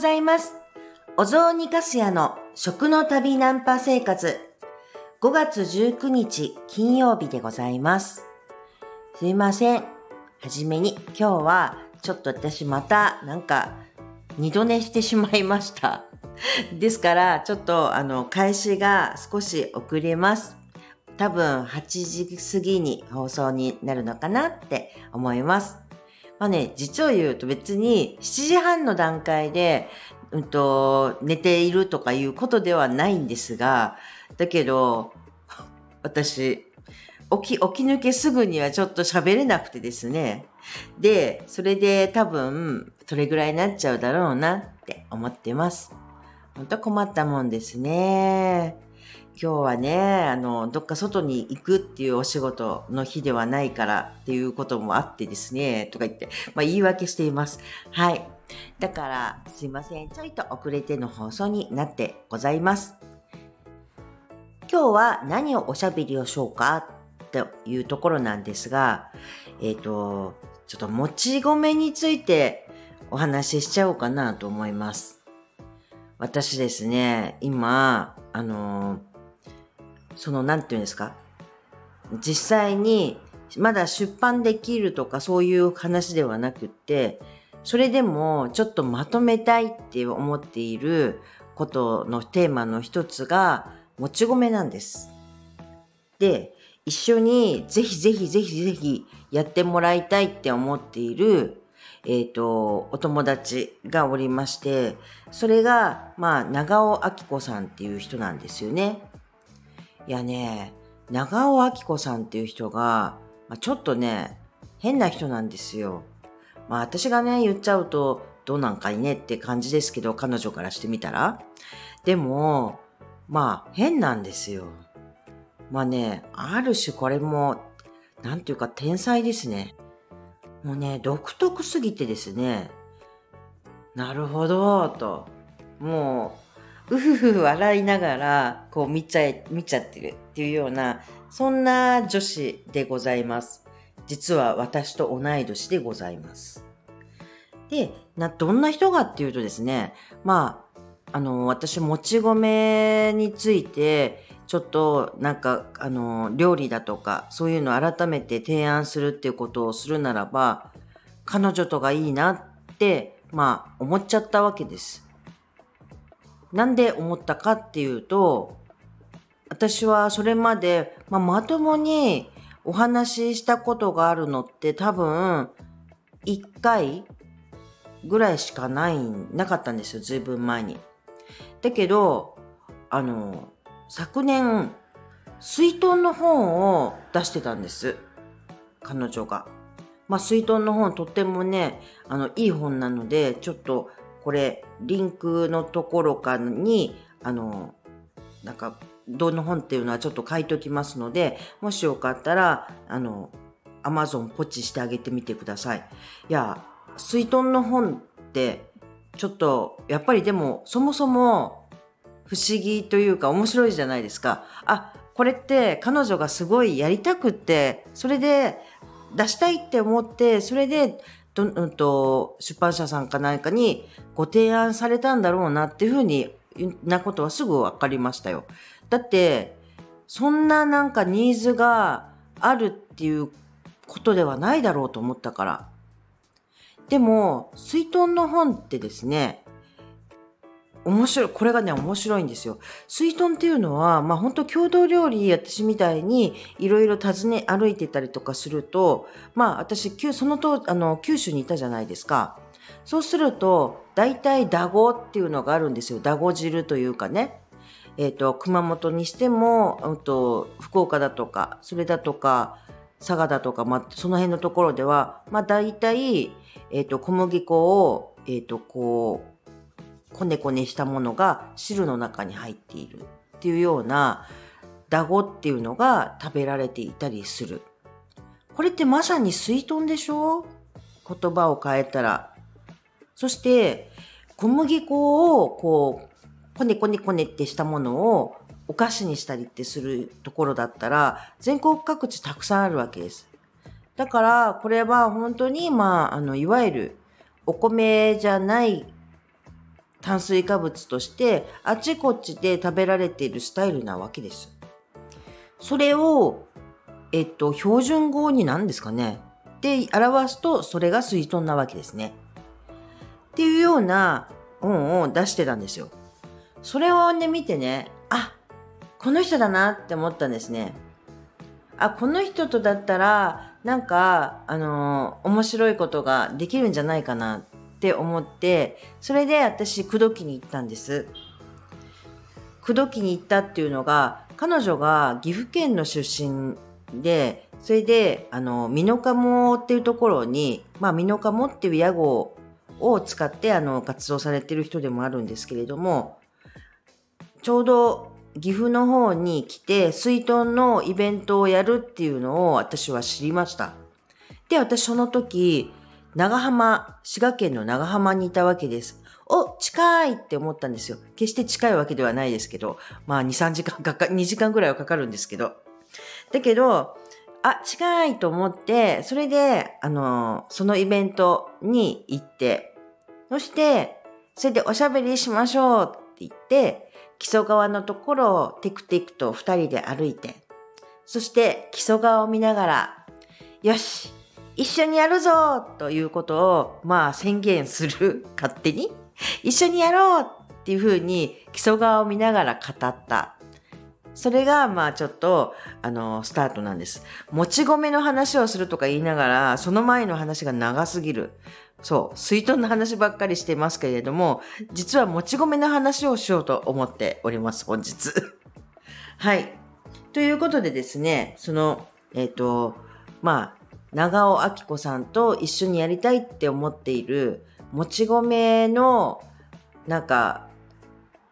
ざいます。お雑煮かすやの食の旅ナンパ生活。5月19日金曜日でございます。すいません。はじめに今日はちょっと私またなんか二度寝してしまいました。ですからちょっとあの開始が少し遅れます。多分8時過ぎに放送になるのかなって思います。まあね、実を言うと別に7時半の段階で、うんと、寝ているとかいうことではないんですが、だけど、私、起き、起き抜けすぐにはちょっと喋れなくてですね。で、それで多分、それぐらいになっちゃうだろうなって思ってます。本当困ったもんですね。今日はね、あの、どっか外に行くっていうお仕事の日ではないからっていうこともあってですね、とか言って、まあ言い訳しています。はい。だから、すいません。ちょいと遅れての放送になってございます。今日は何をおしゃべりをしようかというところなんですが、えっ、ー、と、ちょっともち米についてお話ししちゃおうかなと思います。私ですね、今、あのその、なんていうんですか？実際に、まだ出版できるとかそういう話ではなくって、それでもちょっとまとめたいって思っていることのテーマの一つが、もち米なんです。で、一緒にぜひぜひぜひぜひやってもらいたいって思っている、えっ、ー、と、お友達がおりまして、それが、まあ、長尾明子さんっていう人なんですよね。いやね、長尾明子さんっていう人が、まあ、ちょっとね、変な人なんですよ。まあ私がね、言っちゃうと、どうなんかいねって感じですけど、彼女からしてみたら。でも、まあ変なんですよ。まあね、ある種これも、なんていうか天才ですね。もうね、独特すぎてですね、なるほど、と。もう、うふふ笑いながら、こう見ちゃ、見ちゃってるっていうような、そんな女子でございます。実は私と同い年でございます。で、な、どんな人がっていうとですね、まあ、あの、私、もち米について、ちょっと、なんか、あの、料理だとか、そういうのを改めて提案するっていうことをするならば、彼女とがいいなって、まあ、思っちゃったわけです。なんで思ったかっていうと、私はそれまで、まあ、まともにお話ししたことがあるのって多分、1回ぐらいしかない、なかったんですよ、ずいぶん前に。だけど、あの、昨年、水遁の本を出してたんです。彼女が。まあ、水遁の本とってもね、あの、いい本なので、ちょっとこれ、リンクのところかに、あの、なんか、どの本っていうのはちょっと書いときますので、もしよかったら、あの、アマゾンポチしてあげてみてください。いや、水遁の本って、ちょっと、やっぱりでも、そもそも、不思議というか面白いじゃないですか。あ、これって彼女がすごいやりたくって、それで出したいって思って、それでど、うんと、出版社さんか何かにご提案されたんだろうなっていうふうになことはすぐ分かりましたよ。だって、そんななんかニーズがあるっていうことではないだろうと思ったから。でも、水遁の本ってですね、面白い、これがね、面白いんですよ。水遁っていうのは、まあ本当郷土料理、私みたいにいろいろ訪ね歩いてたりとかすると、まあ私、そのと、あの、九州にいたじゃないですか。そうすると、大体ダゴっていうのがあるんですよ。ダゴ汁というかね。えっ、ー、と、熊本にしても、うんと、福岡だとか、それだとか、佐賀だとか、まあ、その辺のところでは、まあ大体、えっ、ー、と、小麦粉を、えっ、ー、と、こう、こねこねしたものが汁の中に入っているっていうようなダゴっていうのが食べられていたりする。これってまさに水遁でしょ？言葉を変えたら。そして、小麦粉をこう、こねこねこねってしたものをお菓子にしたりってするところだったら、全国各地たくさんあるわけです。だから、これは本当に、まあ、あの、いわゆるお米じゃない炭水化物としてあっちこっちで食べられているスタイルなわけです。それを、えっと、標準語に何ですかね。で表すと、それが水遁なわけですね。っていうような音を出してたんですよ。それをね、見てね、あ、この人だなって思ったんですね。あ、この人とだったら、なんか、あのー、面白いことができるんじゃないかなって思って、それで私、口説きに行ったんです。口説きに行ったっていうのが、彼女が岐阜県の出身で、それで、あの、美濃加茂っていうところに、まあ、美濃加茂っていう屋号を使って、あの、活動されてる人でもあるんですけれども、ちょうど岐阜の方に来て、水遁のイベントをやるっていうのを私は知りました。で、私その時、長浜、滋賀県の長浜にいたわけです。お、近いって思ったんですよ。決して近いわけではないですけど、まあ2、3時間かか、2時間ぐらいはかかるんですけど。だけど、あ、近いと思って、それで、あの、そのイベントに行って、そして、それでおしゃべりしましょうって言って、木曽川のところをテクテクと二人で歩いて、そして木曽川を見ながら、よし一緒にやるぞということを、まあ宣言する、勝手に。一緒にやろうっていうふうに木曽川を見ながら語った。それが、まあちょっと、あの、スタートなんです。もち米の話をするとか言いながら、その前の話が長すぎる。そう、水遁の話ばっかりしてますけれども、実はもち米の話をしようと思っております、本日。はい。ということでですね、その、えっ、ー、と、まあ、長尾明子さんと一緒にやりたいって思っている、もち米の、なんか、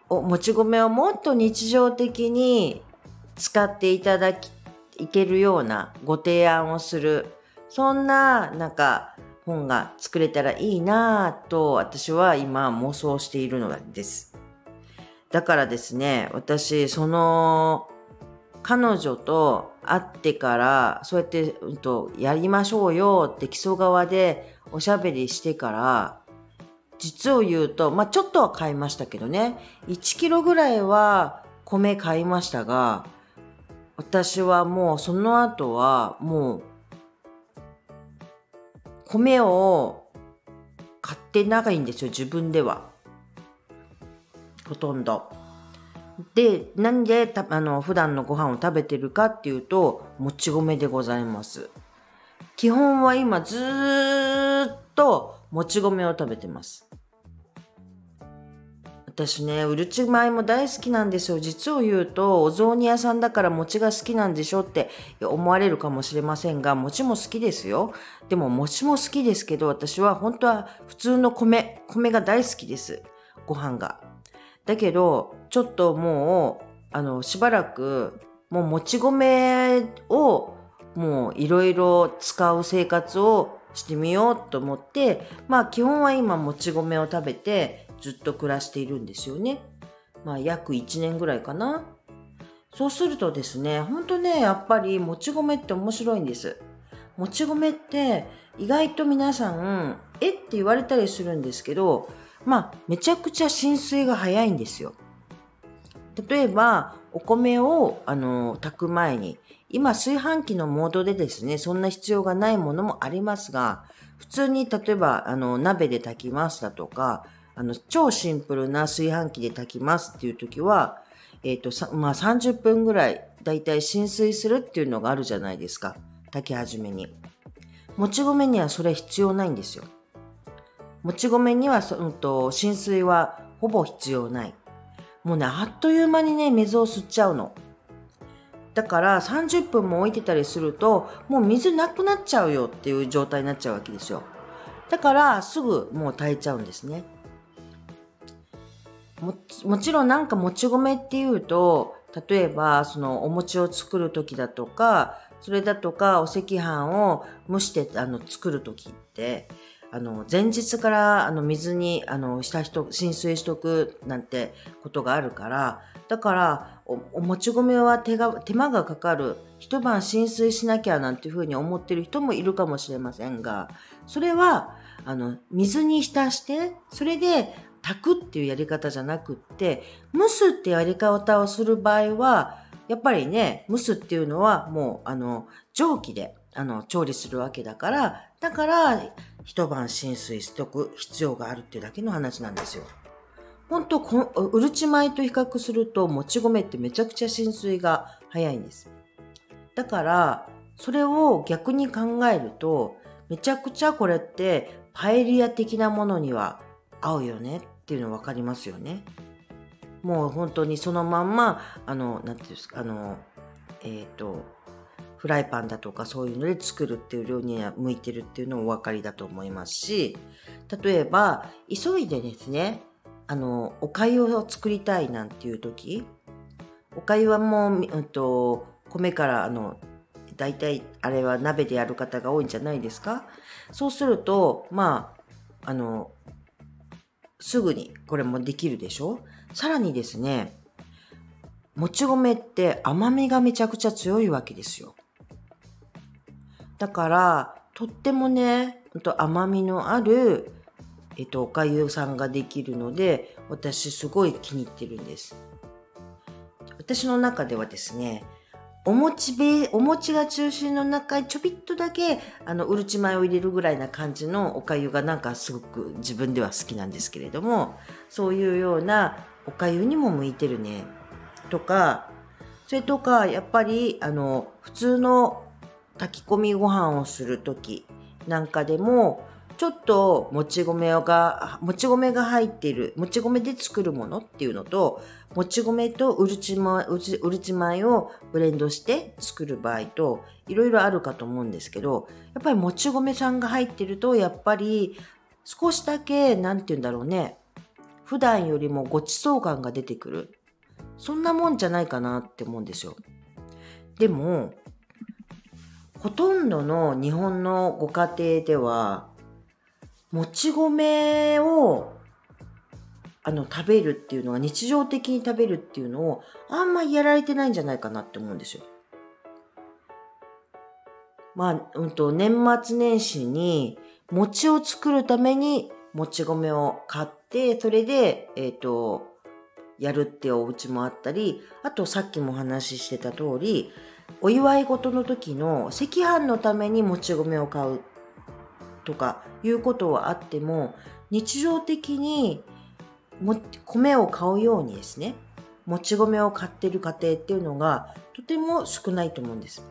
おもち米をもっと日常的に使っていただき、いけるようなご提案をする、そんな、なんか、本が作れたらいいなぁと私は今妄想しているのです。だからですね、私、その、彼女と会ってから、そうやって、うんと、やりましょうよって基礎側でおしゃべりしてから、実を言うと、まあ、ちょっとは買いましたけどね、1キロぐらいは米買いましたが、私はもうその後はもう米を買ってないんですよ、自分では。ほとんど。で、なんであの普段のご飯を食べてるかっていうと、もち米でございます。基本は今ずっともち米を食べてます。私ね、うるち米も大好きなんですよ。実を言うと、お雑煮屋さんだから餅が好きなんでしょって思われるかもしれませんが、餅も好きですよ。でも餅も好きですけど、私は本当は普通の米、米が大好きです。ご飯が。だけど、ちょっともう、あの、しばらく、もうもち米を、もういろいろ使う生活をしてみようと思って、まあ基本は今もち米を食べて、ずっと暮らしているんですよね。まあ約1年ぐらいかな。そうするとですね、ほんとね、やっぱりもち米って面白いんです。もち米って意外と皆さん、えって言われたりするんですけど、まあめちゃくちゃ浸水が早いんですよ。例えば、お米を、あの、炊く前に、今炊飯器のモードでですね、そんな必要がないものもありますが、普通に例えば、あの、鍋で炊きますだとか、あの、超シンプルな炊飯器で炊きますっていう時は、えっ、ー、と、まあ、30分ぐらい、だいたい浸水するっていうのがあるじゃないですか。炊き始めに。もち米にはそれ必要ないんですよ。もち米には、そうんと、浸水はほぼ必要ない。もうね、あっという間にね、水を吸っちゃうの。だから30分も置いてたりすると、もう水なくなっちゃうよっていう状態になっちゃうわけですよ。だからすぐもう炊いちゃうんですね。ももちろんなんかもち米っていうと、例えばそのお餅を作る時だとか、それだとかお赤飯を蒸してあの作る時って、あの前日からあの水にあのした人浸水しとくなんてことがあるからだからおおもち米は手が手間がかかる。一晩浸水しなきゃなんていうふうに思ってる人もいるかもしれませんがそれはあの水に浸してそれで炊くっていうやり方じゃなくって、蒸すってやり方をする場合は、やっぱりね、蒸すっていうのはもう、あの、蒸気で、あの、調理するわけだから、だから、一晩浸水しとく必要があるっていうだけの話なんですよ。本当うるち米と比較すると、もち米ってめちゃくちゃ浸水が早いんです。だから、それを逆に考えると、めちゃくちゃこれってパエリア的なものには合うよねっていうの分かりますよね。もう本当にそのまんま、あの、なんていうんですか、あの、えっ、ー、と、フライパンだとかそういうので作るっていう料理には向いてるっていうのもお分かりだと思いますし、例えば、急いでですね、あの、お粥を作りたいなんていう時、お粥はもう、うんと、米からあの大体あれは鍋でやる方が多いんじゃないですか？そうするとまああのすぐにこれもできるでしょ？さらにですねもち米って甘みがめちゃくちゃ強いわけですよ。だからとってもね甘みのあるえっと、おかゆさんができるので、私すごい気に入ってるんです。私の中ではですね、お餅べ、お餅が中心の中にちょびっとだけ、あの、うるち米を入れるぐらいな感じのおかゆがなんかすごく自分では好きなんですけれども、そういうようなおかゆにも向いてるね。とか、それとか、やっぱり、あの、普通の炊き込みご飯をするときなんかでも、ちょっともち米が、もち米が入っている、もち米で作るものっていうのと、もち米とうるち米、うるち米をブレンドして作る場合と、いろいろあるかと思うんですけど、やっぱりもち米さんが入ってると、やっぱり少しだけ、なんて言うんだろうね、普段よりもごちそう感が出てくる。そんなもんじゃないかなって思うんですよ。でも、ほとんどの日本のご家庭では、もち米をあの食べるっていうのは日常的に食べるっていうのをあんまりやられてないんじゃないかなって思うんですよ。まあ、うんと、年末年始に餅を作るためにもち米を買って、それで、えっ、ー、と、やるってお家もあったり、あとさっきもお話ししてた通り、お祝い事の時の赤飯のためにもち米を買うとかいうことはあっても日常的にも米を買うようにですねもち米を買ってる家庭っていうのがとても少ないと思うんです。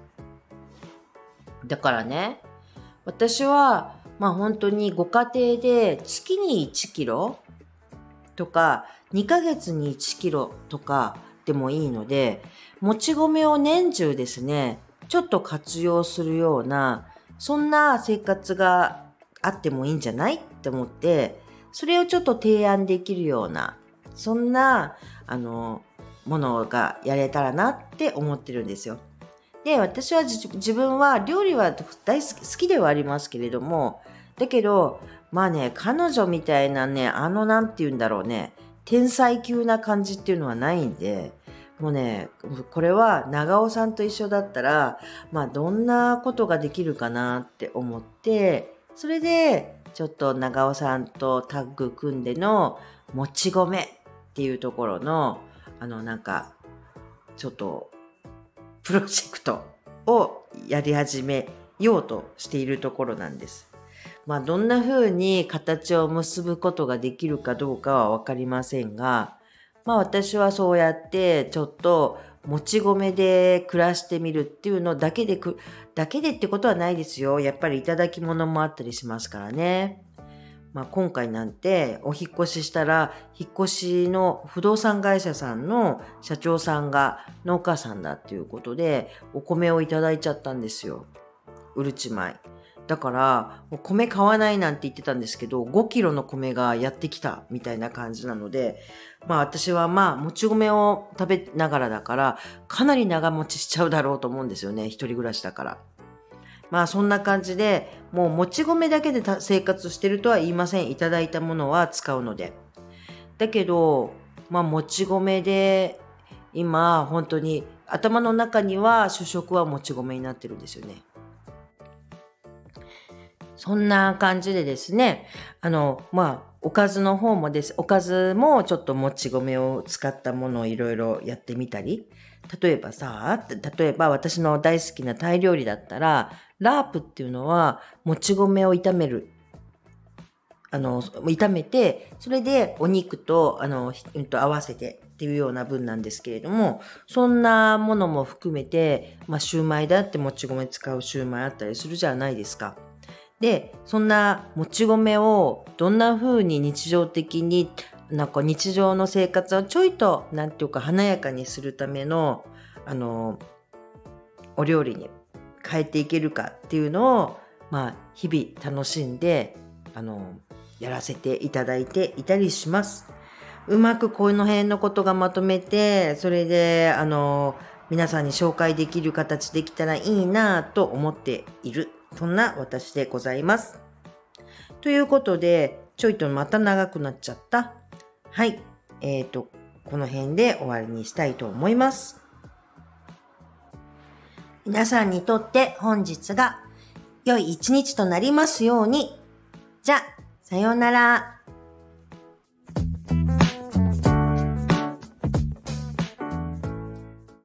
だからね私はまあ本当にご家庭で月に1キロとか2ヶ月に1キロとかでもいいのでもち米を年中ですねちょっと活用するようなそんな生活があってもいいんじゃない？って思って、それをちょっと提案できるような、そんな、あの、ものがやれたらなって思ってるんですよ。で、私は自分は料理は大好き、好きではありますけれども、だけど、まあね、彼女みたいなね、あのなんて言うんだろうね、天才級な感じっていうのはないんで、もうね、これは長尾さんと一緒だったら、まあどんなことができるかなって思って、それで、ちょっと長尾さんとタッグ組んでの、もち米っていうところの、あの、なんか、ちょっと、プロジェクトをやり始めようとしているところなんです。まあ、どんな風に形を結ぶことができるかどうかはわかりませんが、まあ私はそうやってちょっともち米で暮らしてみるっていうのだけでく、だけでってことはないですよ。やっぱりいただき物もあったりしますからね。まあ、今回なんてお引越ししたら、引っ越しの不動産会社さんの社長さんが農家さんだっていうことで、お米をいただいちゃったんですよ。うるち米。だから、米買わないなんて言ってたんですけど、5キロの米がやってきたみたいな感じなので、まあ私はまあ、もち米を食べながらだから、かなり長持ちしちゃうだろうと思うんですよね。一人暮らしだから。まあそんな感じで、もうもち米だけで生活してるとは言いません。いただいたものは使うので。だけど、まあもち米で、今、本当に頭の中には主食はもち米になってるんですよね。そんな感じでですね、あの、まあ、おかずの方もです。おかずもちょっともち米を使ったものをいろいろやってみたり。例えばさ、例えば私の大好きなタイ料理だったら、ラープっていうのはもち米を炒める。あの、炒めて、それでお肉と、あの、うんと合わせてっていうような分なんですけれども、そんなものも含めて、まあ、シューマイだってもち米使うシューマイあったりするじゃないですか。で、そんなもち米をどんな風に日常的になんか日常の生活をちょいと、なんていうか華やかにするための、あの、お料理に変えていけるかっていうのを、まあ、日々楽しんで、あの、やらせていただいていたりします。うまくこの辺のことがまとめて、それで、あの、皆さんに紹介できる形できたらいいなと思っているそんな私でございます。ということで、ちょいとまた長くなっちゃった。はい。えっ、ー、と、この辺で終わりにしたいと思います。皆さんにとって本日が良い一日となりますように。じゃ、さようなら。